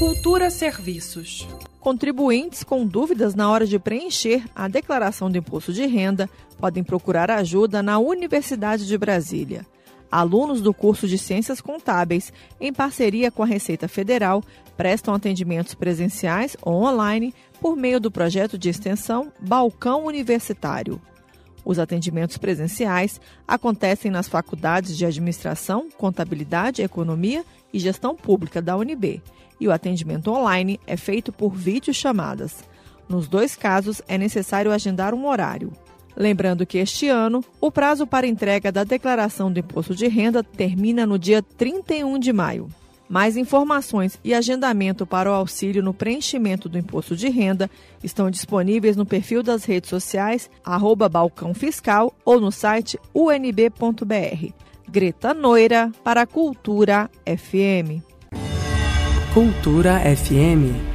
Cultura Serviços. Contribuintes com dúvidas na hora de preencher a declaração do imposto de renda podem procurar ajuda na Universidade de Brasília. Alunos do curso de Ciências Contábeis, em parceria com a Receita Federal, prestam atendimentos presenciais ou online por meio do projeto de extensão Balcão Universitário. Os atendimentos presenciais acontecem nas faculdades de Administração, Contabilidade, Economia e Gestão Pública da UNB, e o atendimento online é feito por videochamadas. Nos dois casos, é necessário agendar um horário. Lembrando que este ano, o prazo para entrega da declaração do imposto de renda termina no dia 31 de maio. Mais informações e agendamento para o auxílio no preenchimento do imposto de renda estão disponíveis no perfil das redes sociais arroba Balcão Fiscal ou no site unb.br. Greta Noira para Cultura FM. Cultura FM